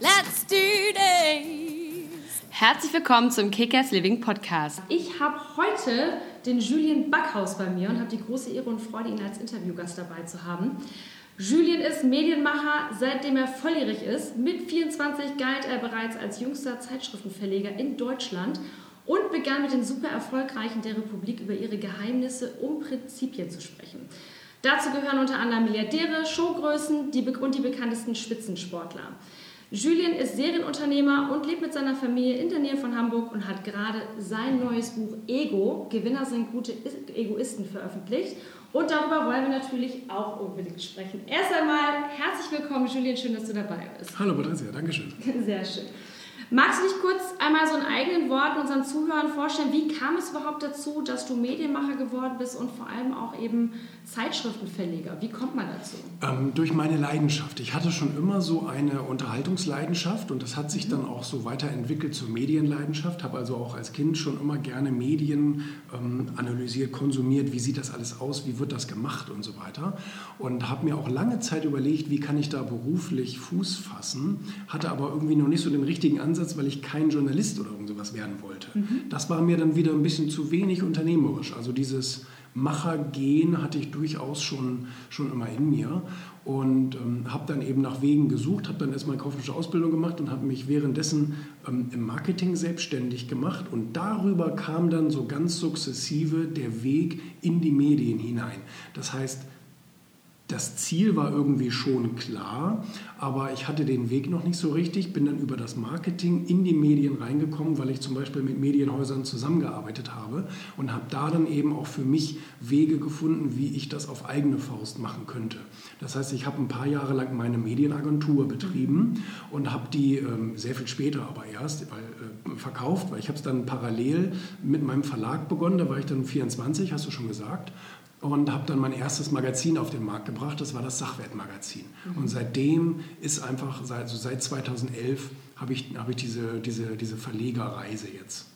let's do this! Herzlich willkommen zum Kickers Living Podcast. Ich habe heute den Julien Backhaus bei mir und habe die große Ehre und Freude, ihn als Interviewgast dabei zu haben. Julien ist Medienmacher, seitdem er volljährig ist. Mit 24 galt er bereits als jüngster Zeitschriftenverleger in Deutschland und begann mit den super erfolgreichen der Republik über ihre Geheimnisse um Prinzipien zu sprechen. Dazu gehören unter anderem Milliardäre, Showgrößen die und die bekanntesten Spitzensportler. Julien ist Serienunternehmer und lebt mit seiner Familie in der Nähe von Hamburg und hat gerade sein neues Buch Ego, Gewinner sind gute Egoisten, veröffentlicht. Und darüber wollen wir natürlich auch unbedingt sprechen. Erst einmal herzlich willkommen, Julien, schön, dass du dabei bist. Hallo Patricia, danke schön. Sehr schön. Magst du dich kurz einmal so in eigenen Worten unseren Zuhörern vorstellen, wie kam es überhaupt dazu, dass du Medienmacher geworden bist und vor allem auch eben Zeitschriftenverleger? Wie kommt man dazu? Ähm, durch meine Leidenschaft. Ich hatte schon immer so eine Unterhaltungsleidenschaft und das hat sich dann auch so weiterentwickelt zur Medienleidenschaft. Habe also auch als Kind schon immer gerne Medien ähm, analysiert, konsumiert. Wie sieht das alles aus? Wie wird das gemacht und so weiter? Und habe mir auch lange Zeit überlegt, wie kann ich da beruflich Fuß fassen. Hatte aber irgendwie noch nicht so den richtigen Ansatz Ansatz, weil ich kein Journalist oder irgend sowas werden wollte. Mhm. Das war mir dann wieder ein bisschen zu wenig unternehmerisch. Also dieses Machergehen hatte ich durchaus schon, schon immer in mir und ähm, habe dann eben nach Wegen gesucht, habe dann erstmal eine kaufmännische Ausbildung gemacht und habe mich währenddessen ähm, im Marketing selbstständig gemacht und darüber kam dann so ganz sukzessive der Weg in die Medien hinein. Das heißt, das Ziel war irgendwie schon klar, aber ich hatte den Weg noch nicht so richtig, bin dann über das Marketing in die Medien reingekommen, weil ich zum Beispiel mit Medienhäusern zusammengearbeitet habe und habe da dann eben auch für mich Wege gefunden, wie ich das auf eigene Faust machen könnte. Das heißt, ich habe ein paar Jahre lang meine Medienagentur betrieben und habe die ähm, sehr viel später aber erst weil, äh, verkauft, weil ich habe es dann parallel mit meinem Verlag begonnen, da war ich dann 24, hast du schon gesagt und habe dann mein erstes Magazin auf den Markt gebracht. Das war das Sachwertmagazin. Mhm. Und seitdem ist einfach, also seit 2011 habe ich, hab ich diese, diese, diese Verlegerreise jetzt.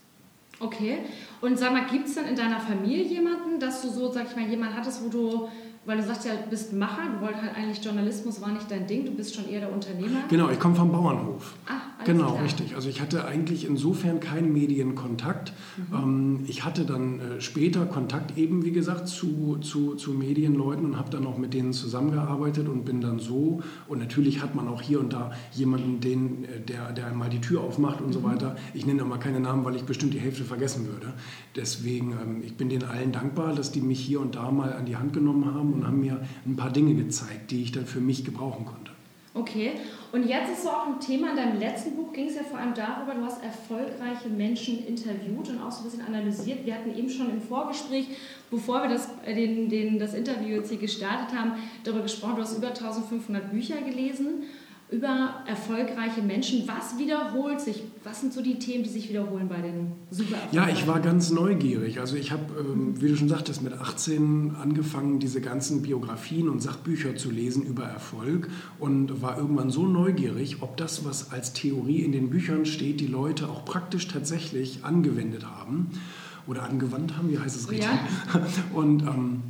Okay. Und sag mal, gibt es denn in deiner Familie jemanden, dass du so, sag ich mal, jemanden hattest, wo du weil du sagst ja, du bist Macher, du wolltest halt eigentlich Journalismus war nicht dein Ding, du bist schon eher der Unternehmer. Genau, ich komme vom Bauernhof. Ah, genau, klar. richtig. Also ich hatte eigentlich insofern keinen Medienkontakt. Mhm. Ähm, ich hatte dann äh, später Kontakt eben, wie gesagt, zu, zu, zu Medienleuten und habe dann auch mit denen zusammengearbeitet und bin dann so. Und natürlich hat man auch hier und da jemanden, den, äh, der, der einmal die Tür aufmacht und mhm. so weiter. Ich nenne mal keine Namen, weil ich bestimmt die Hälfte vergessen würde. Deswegen, ähm, ich bin denen allen dankbar, dass die mich hier und da mal an die Hand genommen haben und haben mir ein paar Dinge gezeigt, die ich dann für mich gebrauchen konnte. Okay, und jetzt ist so auch ein Thema, in deinem letzten Buch ging es ja vor allem darüber, du hast erfolgreiche Menschen interviewt und auch so ein bisschen analysiert. Wir hatten eben schon im Vorgespräch, bevor wir das, äh, den, den, das Interview jetzt hier gestartet haben, darüber gesprochen, du hast über 1500 Bücher gelesen über erfolgreiche Menschen. Was wiederholt sich? Was sind so die Themen, die sich wiederholen bei den super Ja, ich war ganz neugierig. Also ich habe, ähm, wie du schon sagtest, mit 18 angefangen, diese ganzen Biografien und Sachbücher zu lesen über Erfolg und war irgendwann so neugierig, ob das, was als Theorie in den Büchern steht, die Leute auch praktisch tatsächlich angewendet haben oder angewandt haben, wie heißt es richtig? Ja. Und ähm,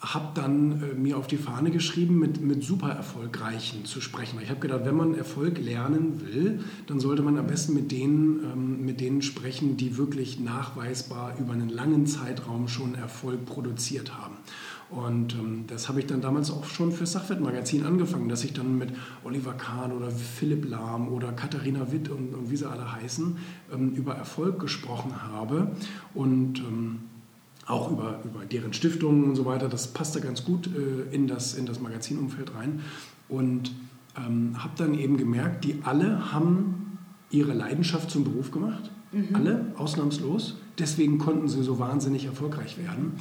habe dann äh, mir auf die Fahne geschrieben, mit, mit super Erfolgreichen zu sprechen. Ich habe gedacht, wenn man Erfolg lernen will, dann sollte man am besten mit denen, ähm, mit denen sprechen, die wirklich nachweisbar über einen langen Zeitraum schon Erfolg produziert haben. Und ähm, das habe ich dann damals auch schon für Sachwertmagazin angefangen, dass ich dann mit Oliver Kahn oder Philipp Lahm oder Katharina Witt und, und wie sie alle heißen, ähm, über Erfolg gesprochen habe. Und ähm, auch über, über deren Stiftungen und so weiter. Das passte ganz gut äh, in, das, in das Magazinumfeld rein. Und ähm, habe dann eben gemerkt, die alle haben ihre Leidenschaft zum Beruf gemacht. Mhm. Alle, ausnahmslos. Deswegen konnten sie so wahnsinnig erfolgreich werden.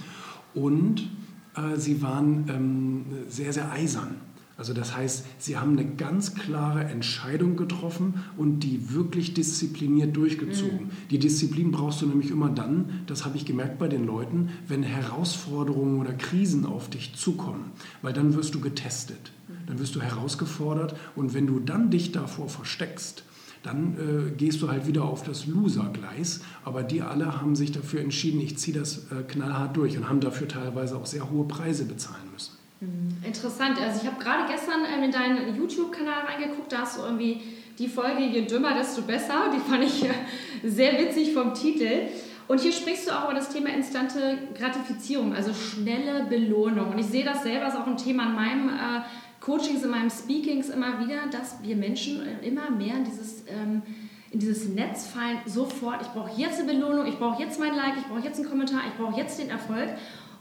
Und äh, sie waren ähm, sehr, sehr eisern. Also das heißt, sie haben eine ganz klare Entscheidung getroffen und die wirklich diszipliniert durchgezogen. Mhm. Die Disziplin brauchst du nämlich immer dann, das habe ich gemerkt bei den Leuten, wenn Herausforderungen oder Krisen auf dich zukommen, weil dann wirst du getestet, mhm. dann wirst du herausgefordert und wenn du dann dich davor versteckst, dann äh, gehst du halt wieder auf das Loser-Gleis. Aber die alle haben sich dafür entschieden, ich ziehe das äh, knallhart durch und haben dafür teilweise auch sehr hohe Preise bezahlen müssen. Hm, interessant. Also ich habe gerade gestern ähm, in deinen YouTube-Kanal reingeguckt, da hast du irgendwie die Folge Je dümmer, desto besser. Die fand ich sehr witzig vom Titel. Und hier sprichst du auch über das Thema instante Gratifizierung, also schnelle Belohnung. Und ich sehe das selber, ist auch ein Thema in meinem äh, Coachings, in meinem Speakings immer wieder, dass wir Menschen immer mehr in dieses, ähm, in dieses Netz fallen, sofort, ich brauche jetzt eine Belohnung, ich brauche jetzt mein Like, ich brauche jetzt einen Kommentar, ich brauche jetzt den Erfolg.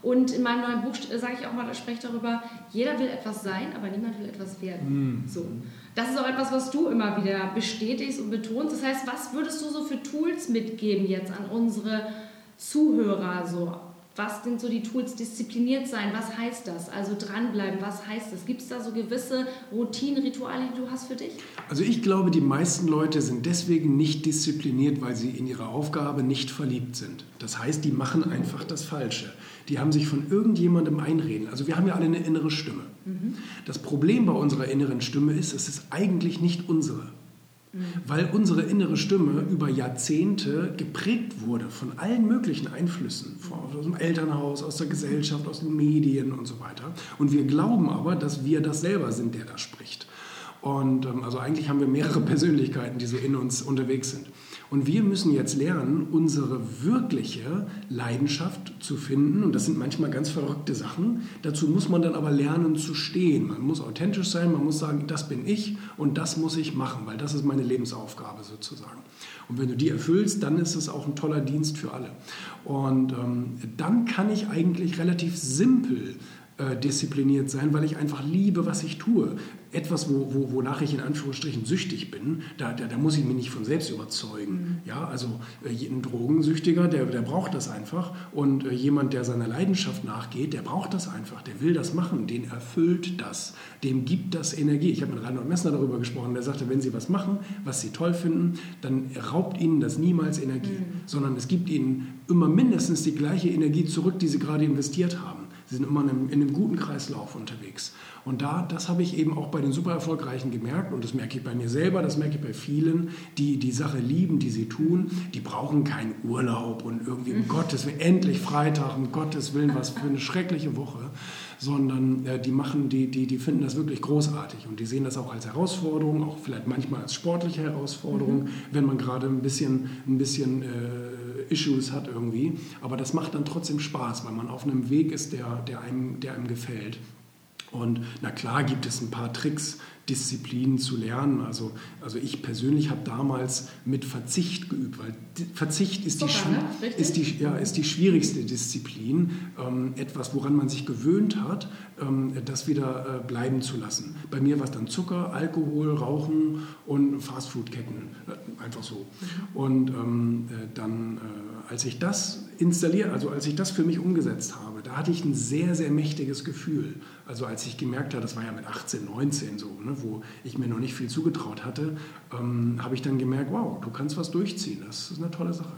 Und in meinem neuen Buch sage ich auch mal, da spreche ich darüber, jeder will etwas sein, aber niemand will etwas werden. Mm. So. Das ist auch etwas, was du immer wieder bestätigst und betonst. Das heißt, was würdest du so für Tools mitgeben jetzt an unsere Zuhörer, so was sind so die Tools? Diszipliniert sein, was heißt das? Also dranbleiben, was heißt das? Gibt es da so gewisse Routinen, Rituale, die du hast für dich? Also ich glaube, die meisten Leute sind deswegen nicht diszipliniert, weil sie in ihre Aufgabe nicht verliebt sind. Das heißt, die machen einfach das Falsche. Die haben sich von irgendjemandem einreden. Also wir haben ja alle eine innere Stimme. Mhm. Das Problem bei unserer inneren Stimme ist, es ist eigentlich nicht unsere. Weil unsere innere Stimme über Jahrzehnte geprägt wurde von allen möglichen Einflüssen, aus dem Elternhaus, aus der Gesellschaft, aus den Medien und so weiter. Und wir glauben aber, dass wir das selber sind, der da spricht. Und ähm, also eigentlich haben wir mehrere Persönlichkeiten, die so in uns unterwegs sind. Und wir müssen jetzt lernen, unsere wirkliche Leidenschaft zu finden. Und das sind manchmal ganz verrückte Sachen. Dazu muss man dann aber lernen zu stehen. Man muss authentisch sein, man muss sagen, das bin ich und das muss ich machen, weil das ist meine Lebensaufgabe sozusagen. Und wenn du die erfüllst, dann ist es auch ein toller Dienst für alle. Und ähm, dann kann ich eigentlich relativ simpel äh, diszipliniert sein, weil ich einfach liebe, was ich tue. Etwas, wo, wo, wonach ich in Anführungsstrichen süchtig bin, da, da, da muss ich mich nicht von selbst überzeugen. Mhm. Ja, also äh, ein Drogensüchtiger, der, der braucht das einfach. Und äh, jemand, der seiner Leidenschaft nachgeht, der braucht das einfach. Der will das machen. Den erfüllt das. Dem gibt das Energie. Ich habe mit Reinhold Messner darüber gesprochen. Der sagte, wenn Sie was machen, was Sie toll finden, dann raubt Ihnen das niemals Energie, mhm. sondern es gibt Ihnen immer mindestens die gleiche Energie zurück, die Sie gerade investiert haben. Sie sind immer in einem, in einem, guten Kreislauf unterwegs. Und da, das habe ich eben auch bei den super erfolgreichen gemerkt und das merke ich bei mir selber, das merke ich bei vielen, die die Sache lieben, die sie tun. Die brauchen keinen Urlaub und irgendwie um Gottes Willen, endlich Freitag, um Gottes Willen, was für eine schreckliche Woche, sondern äh, die machen, die, die, die finden das wirklich großartig und die sehen das auch als Herausforderung, auch vielleicht manchmal als sportliche Herausforderung, mhm. wenn man gerade ein bisschen, ein bisschen äh, Issues hat irgendwie. Aber das macht dann trotzdem Spaß, weil man auf einem Weg ist, der, der, einem, der einem gefällt. Und na klar gibt es ein paar Tricks, Disziplinen zu lernen. Also, also ich persönlich habe damals mit Verzicht geübt, weil Verzicht ist, Super, die, ne? ist, die, ja, ist die schwierigste Disziplin. Ähm, etwas, woran man sich gewöhnt hat, ähm, das wieder äh, bleiben zu lassen. Bei mir war es dann Zucker, Alkohol, Rauchen und Fastfood-Ketten. Äh, einfach so. Mhm. Und ähm, äh, dann, äh, als ich das installiert, also als ich das für mich umgesetzt habe, da hatte ich ein sehr, sehr mächtiges Gefühl. Also als ich gemerkt habe, das war ja mit 18, 19 so, ne, wo ich mir noch nicht viel zugetraut hatte, ähm, habe ich dann gemerkt, wow, du kannst was durchziehen. Das ist eine tolle Sache.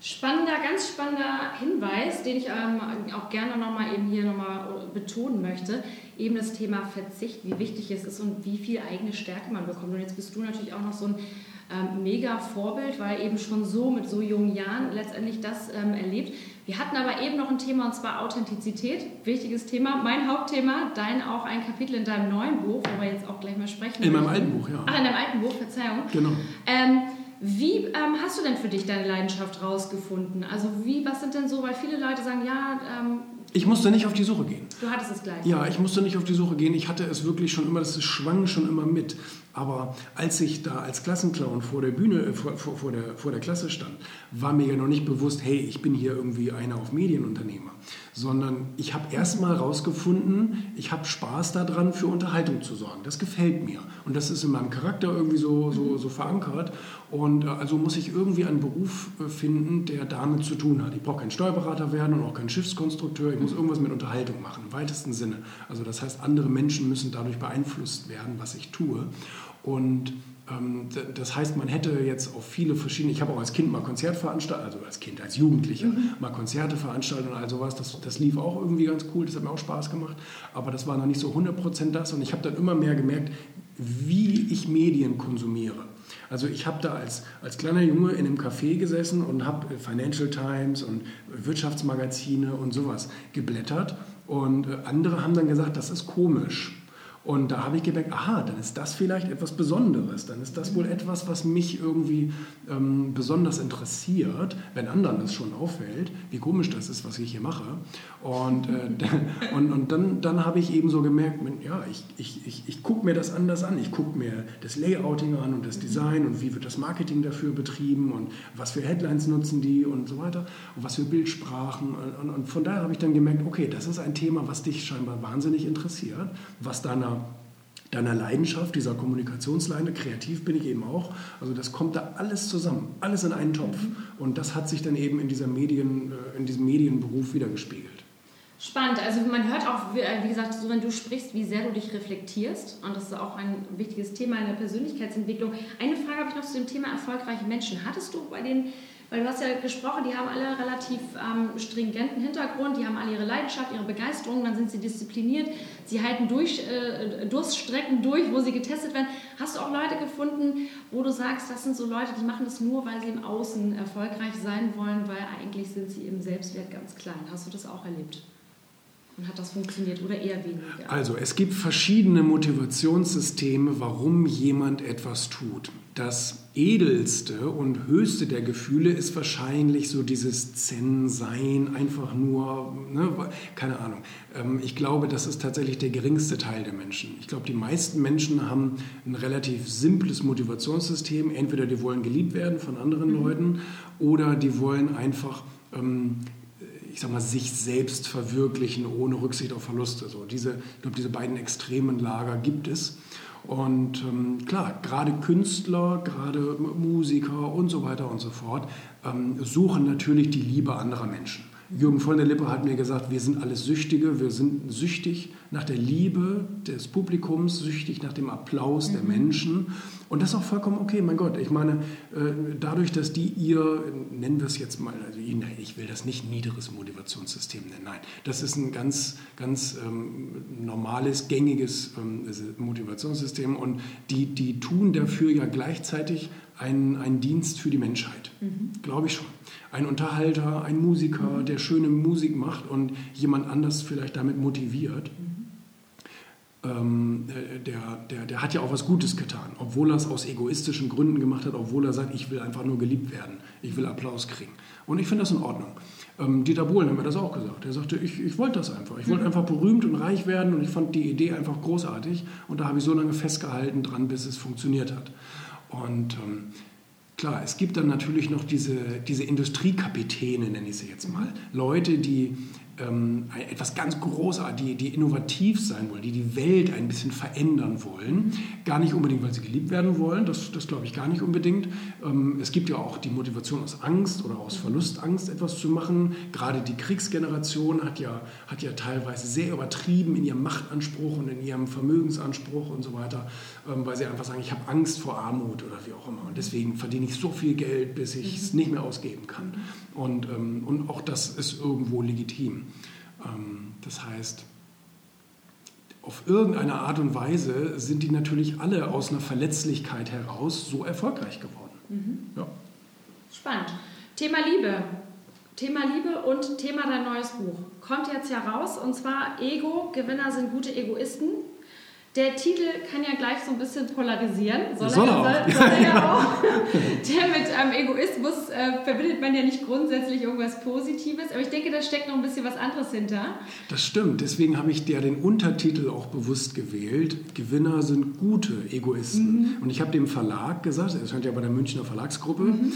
Spannender, ganz spannender Hinweis, den ich ähm, auch gerne nochmal eben hier nochmal betonen möchte. Eben das Thema Verzicht, wie wichtig es ist und wie viel eigene Stärke man bekommt. Und jetzt bist du natürlich auch noch so ein ähm, mega Vorbild, weil eben schon so mit so jungen Jahren letztendlich das ähm, erlebt. Wir hatten aber eben noch ein Thema und zwar Authentizität, wichtiges Thema, mein Hauptthema, dein auch ein Kapitel in deinem neuen Buch, wo wir jetzt auch gleich mal sprechen. In meinem alten Buch, ja. Ach, in deinem alten Buch, Verzeihung. Genau. Ähm, wie ähm, hast du denn für dich deine Leidenschaft rausgefunden? Also wie, was sind denn so, weil viele Leute sagen, ja, ähm, ich musste nicht auf die Suche gehen. Du hattest es gleich. Ja, ich musste nicht auf die Suche gehen. Ich hatte es wirklich schon immer, das schwang schon immer mit. Aber als ich da als Klassenclown vor der Bühne, äh, vor, vor, vor, der, vor der Klasse stand, war mir ja noch nicht bewusst, hey, ich bin hier irgendwie einer auf Medienunternehmer. Sondern ich habe erstmal herausgefunden, ich habe Spaß daran, für Unterhaltung zu sorgen. Das gefällt mir und das ist in meinem Charakter irgendwie so, so, so verankert und äh, also muss ich irgendwie einen Beruf äh, finden, der damit zu tun hat. Ich brauche kein Steuerberater werden und auch kein Schiffskonstrukteur, ich muss irgendwas mit Unterhaltung machen, im weitesten Sinne. Also das heißt, andere Menschen müssen dadurch beeinflusst werden, was ich tue und ähm, das heißt, man hätte jetzt auf viele verschiedene, ich habe auch als Kind mal Konzertveranstaltungen, also als Kind, als Jugendlicher, mhm. mal Konzerte veranstaltet und all sowas. Das, das lief auch irgendwie ganz cool, das hat mir auch Spaß gemacht. Aber das war noch nicht so 100% das. Und ich habe dann immer mehr gemerkt, wie ich Medien konsumiere. Also ich habe da als, als kleiner Junge in einem Café gesessen und habe Financial Times und Wirtschaftsmagazine und sowas geblättert. Und äh, andere haben dann gesagt, das ist komisch. Und da habe ich gemerkt, aha, dann ist das vielleicht etwas Besonderes. Dann ist das wohl etwas, was mich irgendwie ähm, besonders interessiert, wenn anderen das schon auffällt, wie komisch das ist, was ich hier mache. Und, äh, und, und dann, dann habe ich eben so gemerkt, ja, ich, ich, ich, ich gucke mir das anders an. Ich gucke mir das Layouting an und das Design und wie wird das Marketing dafür betrieben und was für Headlines nutzen die und so weiter und was für Bildsprachen. Und, und von daher habe ich dann gemerkt, okay, das ist ein Thema, was dich scheinbar wahnsinnig interessiert, was deiner deiner Leidenschaft, dieser Kommunikationsleine, kreativ bin ich eben auch. Also das kommt da alles zusammen, alles in einen Topf. Mhm. Und das hat sich dann eben in, dieser Medien, äh, in diesem Medienberuf wiedergespiegelt. Spannend. Also man hört auch, äh, wie gesagt, so wenn du sprichst, wie sehr du dich reflektierst. Und das ist auch ein wichtiges Thema in der Persönlichkeitsentwicklung. Eine Frage habe ich noch zu dem Thema erfolgreiche Menschen. Hattest du bei den weil du hast ja gesprochen, die haben alle relativ ähm, stringenten Hintergrund, die haben alle ihre Leidenschaft, ihre Begeisterung, dann sind sie diszipliniert, sie halten durch, äh, Durststrecken durch, wo sie getestet werden. Hast du auch Leute gefunden, wo du sagst, das sind so Leute, die machen das nur, weil sie im Außen erfolgreich sein wollen, weil eigentlich sind sie im Selbstwert ganz klein. Hast du das auch erlebt? Und hat das funktioniert oder eher weniger? Also es gibt verschiedene Motivationssysteme, warum jemand etwas tut. Das edelste und höchste der Gefühle ist wahrscheinlich so dieses Zen-Sein, einfach nur, ne, keine Ahnung. Ähm, ich glaube, das ist tatsächlich der geringste Teil der Menschen. Ich glaube, die meisten Menschen haben ein relativ simples Motivationssystem. Entweder die wollen geliebt werden von anderen mhm. Leuten oder die wollen einfach ähm, ich sag mal, sich selbst verwirklichen ohne Rücksicht auf Verluste. So diese, ich glaube, diese beiden extremen Lager gibt es. Und ähm, klar, gerade Künstler, gerade Musiker und so weiter und so fort ähm, suchen natürlich die Liebe anderer Menschen. Jürgen von der Lippe hat mir gesagt, wir sind alles Süchtige, wir sind süchtig nach der Liebe des Publikums, süchtig nach dem Applaus mhm. der Menschen. Und das ist auch vollkommen okay, mein Gott. Ich meine, äh, dadurch, dass die ihr, nennen wir es jetzt mal, also ich will das nicht niederes Motivationssystem nennen, nein, das ist ein ganz, ganz ähm, normales, gängiges ähm, Motivationssystem und die, die tun dafür ja gleichzeitig einen, einen Dienst für die Menschheit, mhm. glaube ich schon. Ein Unterhalter, ein Musiker, der schöne Musik macht und jemand anders vielleicht damit motiviert. Mhm ähm, äh, der, der, der hat ja auch was Gutes getan, obwohl er es aus egoistischen Gründen gemacht hat, obwohl er sagt, ich will einfach nur geliebt werden, ich will Applaus kriegen. Und ich finde das in Ordnung. Ähm, Dieter Bohlen hat mir das auch gesagt. Er sagte, ich, ich wollte das einfach. Ich wollte einfach berühmt und reich werden und ich fand die Idee einfach großartig und da habe ich so lange festgehalten dran, bis es funktioniert hat. Und ähm, klar, es gibt dann natürlich noch diese, diese Industriekapitäne, nenne ich sie jetzt mal. Leute, die ähm, etwas ganz Großartiges, die, die innovativ sein wollen, die die Welt ein bisschen verändern wollen. Gar nicht unbedingt, weil sie geliebt werden wollen, das, das glaube ich gar nicht unbedingt. Ähm, es gibt ja auch die Motivation aus Angst oder aus Verlustangst etwas zu machen. Gerade die Kriegsgeneration hat ja, hat ja teilweise sehr übertrieben in ihrem Machtanspruch und in ihrem Vermögensanspruch und so weiter, ähm, weil sie einfach sagen, ich habe Angst vor Armut oder wie auch immer. Und deswegen verdiene ich so viel Geld, bis ich es nicht mehr ausgeben kann. Und, ähm, und auch das ist irgendwo legitim. Ähm, das heißt, auf irgendeine Art und Weise sind die natürlich alle aus einer Verletzlichkeit heraus so erfolgreich geworden. Mhm. Ja. Spannend. Thema Liebe. Thema Liebe und Thema dein neues Buch. Kommt jetzt ja raus und zwar Ego, Gewinner sind gute Egoisten. Der Titel kann ja gleich so ein bisschen polarisieren. Soll, soll er, auch. Soll, er ja auch. Der mit ähm, Egoismus äh, verbindet man ja nicht grundsätzlich irgendwas Positives, aber ich denke, da steckt noch ein bisschen was anderes hinter. Das stimmt, deswegen habe ich der den Untertitel auch bewusst gewählt. Gewinner sind gute Egoisten. Mhm. Und ich habe dem Verlag gesagt, er scheint ja bei der Münchner Verlagsgruppe, mhm.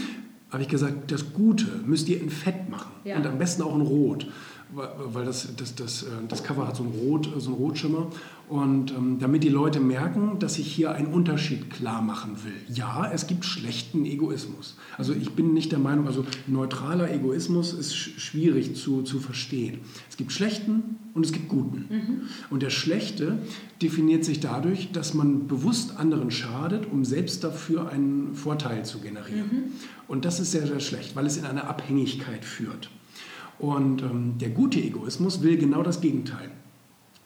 habe ich gesagt, das Gute müsst ihr in Fett machen ja. und am besten auch in Rot. weil das, das, das, äh, das Cover hat so einen, Rot, so einen Rotschimmer. Und ähm, damit die Leute merken, dass ich hier einen Unterschied klar machen will. Ja, es gibt schlechten Egoismus. Also ich bin nicht der Meinung, also neutraler Egoismus ist sch schwierig zu, zu verstehen. Es gibt schlechten und es gibt guten. Mhm. Und der schlechte definiert sich dadurch, dass man bewusst anderen schadet, um selbst dafür einen Vorteil zu generieren. Mhm. Und das ist sehr, sehr schlecht, weil es in eine Abhängigkeit führt. Und ähm, der gute Egoismus will genau das Gegenteil.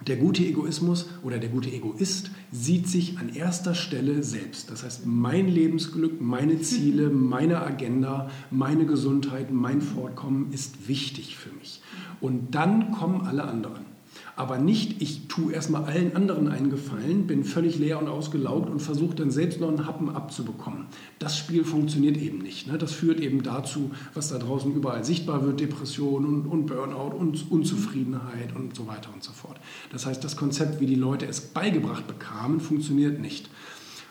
Der gute Egoismus oder der gute Egoist sieht sich an erster Stelle selbst. Das heißt, mein Lebensglück, meine Ziele, meine Agenda, meine Gesundheit, mein Fortkommen ist wichtig für mich. Und dann kommen alle anderen. Aber nicht, ich tue erstmal allen anderen einen Gefallen, bin völlig leer und ausgelaugt und versuche dann selbst noch einen Happen abzubekommen. Das Spiel funktioniert eben nicht. Ne? Das führt eben dazu, was da draußen überall sichtbar wird, Depression und, und Burnout und Unzufriedenheit und so weiter und so fort. Das heißt, das Konzept, wie die Leute es beigebracht bekamen, funktioniert nicht.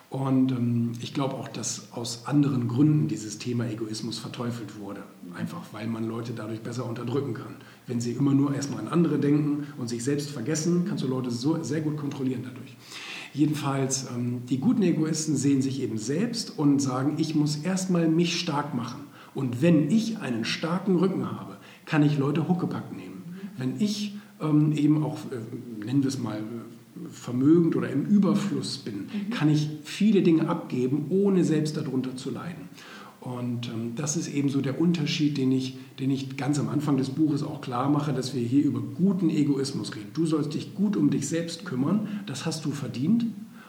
Und ähm, ich glaube auch, dass aus anderen Gründen dieses Thema Egoismus verteufelt wurde. Einfach weil man Leute dadurch besser unterdrücken kann. Wenn sie immer nur erstmal an andere denken und sich selbst vergessen, kannst du Leute so, sehr gut kontrollieren dadurch. Jedenfalls, ähm, die guten Egoisten sehen sich eben selbst und sagen, ich muss erstmal mich stark machen. Und wenn ich einen starken Rücken habe, kann ich Leute Huckepack nehmen. Wenn ich ähm, eben auch, äh, nennen wir es mal, vermögend oder im Überfluss bin, mhm. kann ich viele Dinge abgeben, ohne selbst darunter zu leiden. Und ähm, das ist eben so der Unterschied, den ich, den ich ganz am Anfang des Buches auch klar mache, dass wir hier über guten Egoismus reden. Du sollst dich gut um dich selbst kümmern, das hast du verdient.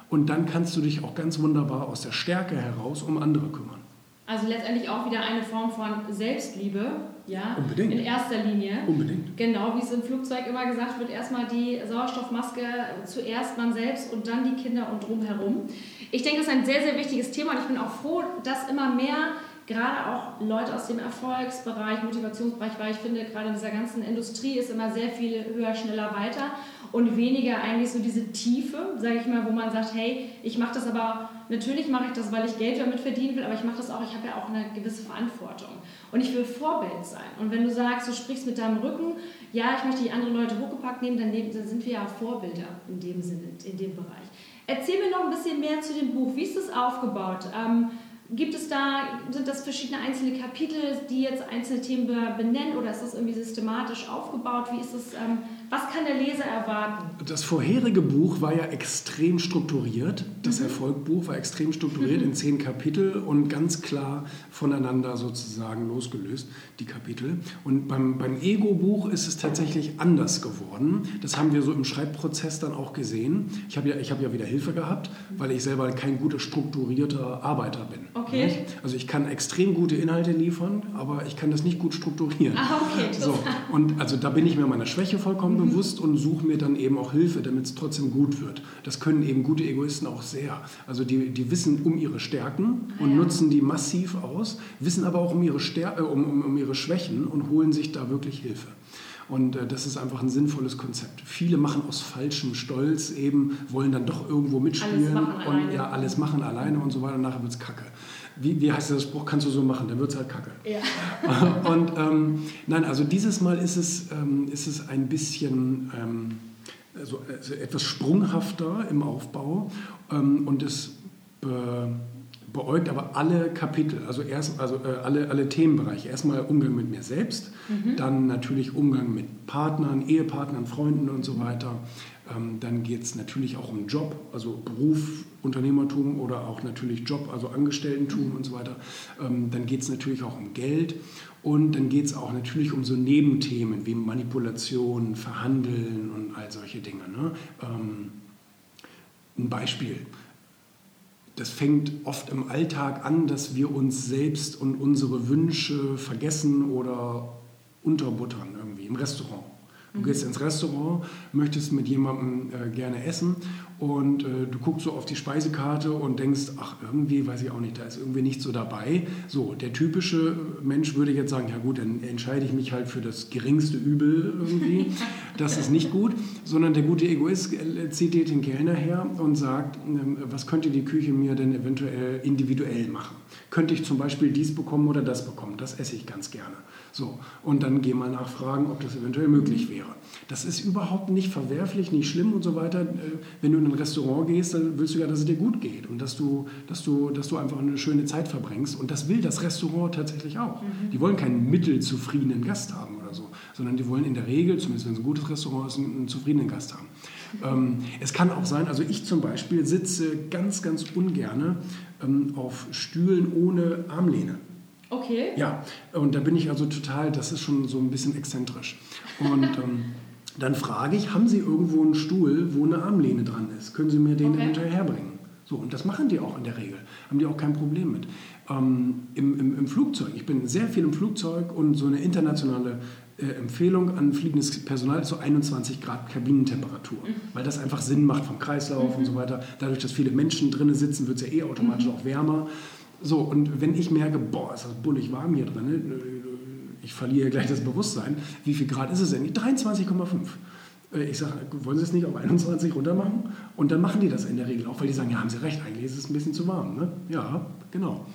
Und dann kannst du dich auch ganz wunderbar aus der Stärke heraus um andere kümmern. Also letztendlich auch wieder eine Form von Selbstliebe, ja, Unbedingt. in erster Linie. Unbedingt. Genau, wie es im Flugzeug immer gesagt wird, erstmal die Sauerstoffmaske, zuerst man selbst und dann die Kinder und drumherum. Ich denke, das ist ein sehr, sehr wichtiges Thema und ich bin auch froh, dass immer mehr gerade auch Leute aus dem Erfolgsbereich, Motivationsbereich, weil ich finde, gerade in dieser ganzen Industrie ist immer sehr viel höher, schneller, weiter und weniger eigentlich so diese Tiefe, sage ich mal, wo man sagt, hey, ich mache das aber, natürlich mache ich das, weil ich Geld damit verdienen will, aber ich mache das auch, ich habe ja auch eine gewisse Verantwortung und ich will Vorbild sein. Und wenn du sagst, du sprichst mit deinem Rücken, ja, ich möchte die anderen Leute hochgepackt nehmen, dann, dann sind wir ja Vorbilder in dem Sinne, in dem Bereich. Erzähl mir noch ein bisschen mehr zu dem Buch. Wie ist es aufgebaut? Ähm, Gibt es da, sind das verschiedene einzelne Kapitel, die jetzt einzelne Themen benennen oder ist das irgendwie systematisch aufgebaut? Wie ist es, ähm, was kann der Leser erwarten? Das vorherige Buch war ja extrem strukturiert. Das mhm. Erfolgbuch war extrem strukturiert mhm. in zehn Kapitel und ganz klar voneinander sozusagen losgelöst, die Kapitel. Und beim, beim Ego-Buch ist es tatsächlich anders geworden. Das haben wir so im Schreibprozess dann auch gesehen. Ich habe ja, hab ja wieder Hilfe gehabt, weil ich selber kein guter strukturierter Arbeiter bin. Okay. Also ich kann extrem gute Inhalte liefern, aber ich kann das nicht gut strukturieren. Ah, okay. So, und also da bin ich mir meiner Schwäche vollkommen mhm. bewusst und suche mir dann eben auch Hilfe, damit es trotzdem gut wird. Das können eben gute Egoisten auch sehr. Also die, die wissen um ihre Stärken und ah, ja. nutzen die massiv aus, wissen aber auch um ihre, Stär äh, um, um, um ihre Schwächen und holen sich da wirklich Hilfe. Und äh, das ist einfach ein sinnvolles Konzept. Viele machen aus falschem Stolz eben, wollen dann doch irgendwo mitspielen und alleine. ja, alles machen alleine und so weiter. Und nachher wird es kacke. Wie, wie heißt der Spruch? Kannst du so machen, dann wird es halt kacke. Ja. und ähm, nein, also dieses Mal ist es, ähm, ist es ein bisschen ähm, also, also etwas sprunghafter im Aufbau ähm, und es beäugt aber alle Kapitel, also, erst, also äh, alle, alle Themenbereiche. Erstmal Umgang mit mir selbst, mhm. dann natürlich Umgang mit Partnern, Ehepartnern, Freunden und so weiter. Ähm, dann geht es natürlich auch um Job, also Beruf, Unternehmertum oder auch natürlich Job, also Angestelltentum mhm. und so weiter. Ähm, dann geht es natürlich auch um Geld und dann geht es auch natürlich um so Nebenthemen wie Manipulation, Verhandeln und all solche Dinge. Ne? Ähm, ein Beispiel das fängt oft im Alltag an, dass wir uns selbst und unsere Wünsche vergessen oder unterbuttern irgendwie im Restaurant. Du gehst ins Restaurant, möchtest mit jemandem äh, gerne essen und äh, du guckst so auf die Speisekarte und denkst, ach, irgendwie, weiß ich auch nicht, da ist irgendwie nicht so dabei. So, der typische Mensch würde jetzt sagen, ja gut, dann entscheide ich mich halt für das geringste Übel irgendwie. Das ist nicht gut, sondern der gute Egoist äh, zieht dir den Kellner her und sagt, ähm, was könnte die Küche mir denn eventuell individuell machen? Könnte ich zum Beispiel dies bekommen oder das bekommen? Das esse ich ganz gerne. So, und dann geh mal nachfragen, ob das eventuell möglich wäre. Das ist überhaupt nicht verwerflich, nicht schlimm und so weiter. Äh, wenn du in ein Restaurant gehst, dann willst du ja, dass es dir gut geht und dass du, dass du, dass du einfach eine schöne Zeit verbringst. Und das will das Restaurant tatsächlich auch. Mhm. Die wollen keinen mittelzufriedenen Gast haben oder so, sondern die wollen in der Regel, zumindest wenn es ein gutes Restaurant ist, einen, zufriedenen Gast haben. Ähm, es kann auch sein, also ich zum Beispiel sitze ganz, ganz ungerne ähm, auf Stühlen ohne Armlehne. Okay. Ja, und da bin ich also total, das ist schon so ein bisschen exzentrisch. Und ähm, dann frage ich, haben Sie irgendwo einen Stuhl, wo eine Armlehne dran ist? Können Sie mir den okay. eventuell herbringen? So, und das machen die auch in der Regel. Haben die auch kein Problem mit. Ähm, im, im, im, Flugzeug, ich bin sehr viel im Flugzeug und so eine internationale äh, Empfehlung an fliegendes Personal ist so 21 Grad Kabinentemperatur, mhm. weil das einfach Sinn macht vom Kreislauf mhm. und so weiter. Dadurch, dass viele Menschen drinnen sitzen, wird es ja eh automatisch mhm. auch wärmer. So, und wenn ich merke, boah, ist das bullig warm hier drin, ne? Ich verliere gleich das Bewusstsein, wie viel Grad ist es denn? 23,5. Äh, ich sage, wollen Sie es nicht auf 21 runter machen? Und dann machen die das in der Regel auch, weil die sagen, ja, haben Sie recht, eigentlich ist es ein bisschen zu warm. Ne? Ja, genau.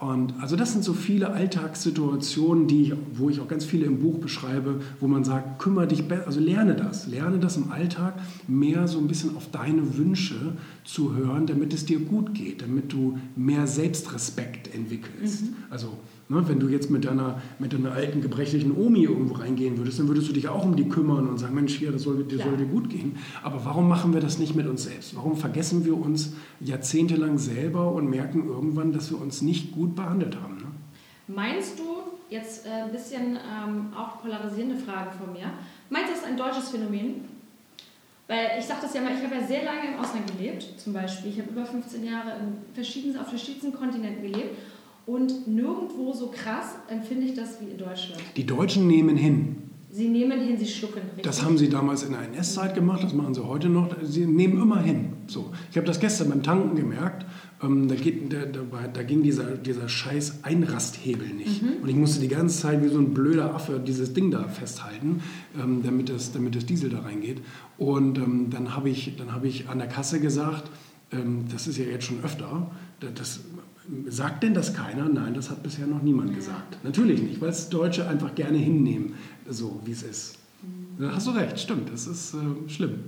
Und also das sind so viele Alltagssituationen, die wo ich auch ganz viele im Buch beschreibe, wo man sagt, kümmere dich besser, also lerne das, lerne das im Alltag mehr so ein bisschen auf deine Wünsche zu hören, damit es dir gut geht, damit du mehr Selbstrespekt entwickelst. Mhm. Also Ne, wenn du jetzt mit deiner, mit deiner alten, gebrechlichen Omi irgendwo reingehen würdest, dann würdest du dich auch um die kümmern und sagen, Mensch, hier, das soll, dir soll dir gut gehen. Aber warum machen wir das nicht mit uns selbst? Warum vergessen wir uns jahrzehntelang selber und merken irgendwann, dass wir uns nicht gut behandelt haben? Ne? Meinst du, jetzt äh, ein bisschen ähm, auch polarisierende Frage von mir, meinst du, das ist ein deutsches Phänomen? Weil ich sage das ja mal, ich habe ja sehr lange im Ausland gelebt, zum Beispiel. Ich habe über 15 Jahre in verschiedenen, auf verschiedensten Kontinenten gelebt. Und nirgendwo so krass empfinde ich das wie in Deutschland. Die Deutschen nehmen hin. Sie nehmen hin, sie schlucken. Richtig. Das haben sie damals in der NS-Zeit gemacht, das machen sie heute noch. Sie nehmen immer hin. So. Ich habe das gestern beim Tanken gemerkt. Ähm, da, geht, da, da, da, ging dieser, dieser scheiß Einrasthebel nicht. Mhm. Und ich musste die ganze Zeit wie so ein blöder Affe dieses Ding da festhalten, ähm, damit, das, damit das Diesel da reingeht. Und ähm, dann habe ich, hab ich an der Kasse gesagt, ähm, das ist ja jetzt schon öfter, das Sagt denn das keiner? Nein, das hat bisher noch niemand gesagt. Natürlich nicht, weil es Deutsche einfach gerne hinnehmen, so wie es ist. Da hast du recht, stimmt, das ist äh, schlimm.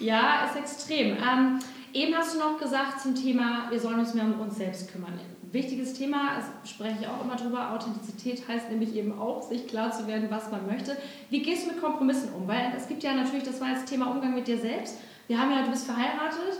Ja, ist extrem. Ähm, eben hast du noch gesagt zum Thema, wir sollen uns mehr um uns selbst kümmern. Wichtiges Thema, das spreche ich auch immer drüber. Authentizität heißt nämlich eben auch, sich klar zu werden, was man möchte. Wie gehst du mit Kompromissen um? Weil es gibt ja natürlich, das war jetzt Thema Umgang mit dir selbst. Wir haben ja, du bist verheiratet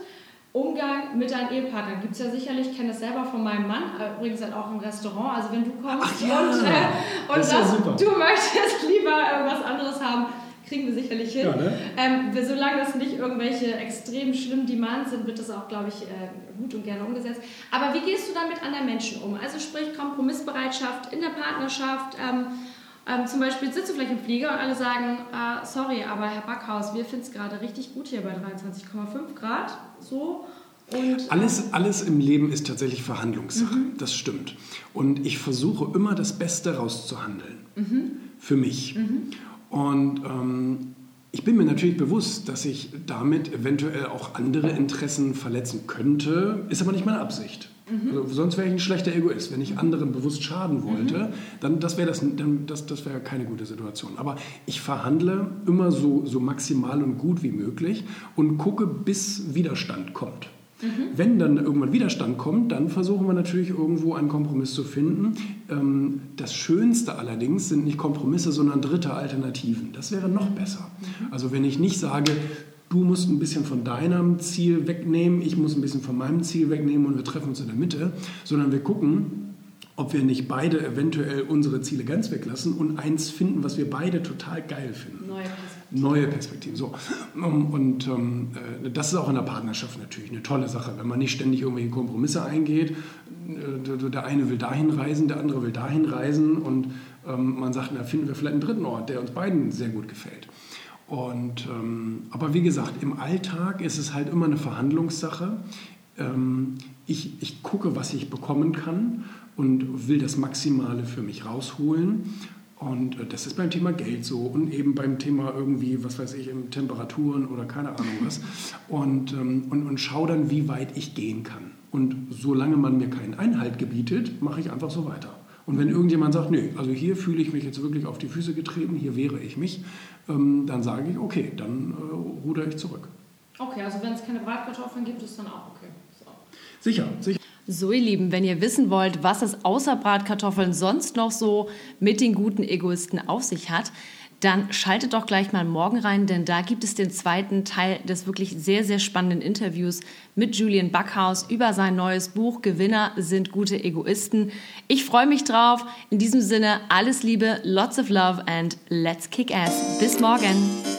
Umgang mit deinen Ehepartnern gibt es ja sicherlich, ich kenne das selber von meinem Mann, äh, übrigens halt auch im Restaurant. Also wenn du kommst ja, und, äh, und sagst, du möchtest lieber irgendwas anderes haben, kriegen wir sicherlich hin. Ja, ne? ähm, solange das nicht irgendwelche extrem schlimmen Demands sind, wird das auch, glaube ich, äh, gut und gerne umgesetzt. Aber wie gehst du damit anderen Menschen um? Also sprich Kompromissbereitschaft in der Partnerschaft. Ähm, ähm, zum Beispiel sitzt du vielleicht im Flieger und alle sagen, äh, sorry, aber Herr Backhaus, wir finden es gerade richtig gut hier bei 23,5 Grad. So. Und, alles, alles im Leben ist tatsächlich Verhandlungssache, mhm. das stimmt. Und ich versuche immer das Beste rauszuhandeln. Mhm. Für mich. Mhm. Und ähm, ich bin mir natürlich bewusst, dass ich damit eventuell auch andere Interessen verletzen könnte, ist aber nicht meine Absicht. Mhm. Also sonst wäre ich ein schlechter Egoist. Wenn ich anderen bewusst schaden wollte, mhm. dann das wäre das, das, das wär keine gute Situation. Aber ich verhandle immer so, so maximal und gut wie möglich und gucke, bis Widerstand kommt. Mhm. Wenn dann irgendwann Widerstand kommt, dann versuchen wir natürlich irgendwo einen Kompromiss zu finden. Ähm, das Schönste allerdings sind nicht Kompromisse, sondern dritte Alternativen. Das wäre noch besser. Mhm. Also wenn ich nicht sage, du musst ein bisschen von deinem Ziel wegnehmen, ich muss ein bisschen von meinem Ziel wegnehmen und wir treffen uns in der Mitte, sondern wir gucken, ob wir nicht beide eventuell unsere Ziele ganz weglassen und eins finden, was wir beide total geil finden. Neue Perspektiven. Neue Perspektiven. So. Und ähm, äh, das ist auch in der Partnerschaft natürlich eine tolle Sache, wenn man nicht ständig irgendwelche Kompromisse eingeht. Äh, der eine will dahin reisen, der andere will dahin reisen und ähm, man sagt, na, finden wir vielleicht einen dritten Ort, der uns beiden sehr gut gefällt. Und, ähm, aber wie gesagt, im Alltag ist es halt immer eine Verhandlungssache. Ähm, ich, ich gucke, was ich bekommen kann und will das Maximale für mich rausholen. Und äh, das ist beim Thema Geld so und eben beim Thema irgendwie, was weiß ich, Temperaturen oder keine Ahnung was. Und, ähm, und, und schau dann, wie weit ich gehen kann. Und solange man mir keinen Einhalt gebietet, mache ich einfach so weiter. Und wenn irgendjemand sagt, nee, also hier fühle ich mich jetzt wirklich auf die Füße getrieben, hier wehre ich mich, dann sage ich, okay, dann äh, ruder ich zurück. Okay, also wenn es keine Bratkartoffeln gibt, ist dann auch okay. So. Sicher, sicher. So, ihr Lieben, wenn ihr wissen wollt, was es außer Bratkartoffeln sonst noch so mit den guten Egoisten auf sich hat, dann schaltet doch gleich mal morgen rein, denn da gibt es den zweiten Teil des wirklich sehr, sehr spannenden Interviews mit Julian Backhaus über sein neues Buch Gewinner sind gute Egoisten. Ich freue mich drauf. In diesem Sinne, alles Liebe, lots of love and let's kick ass. Bis morgen.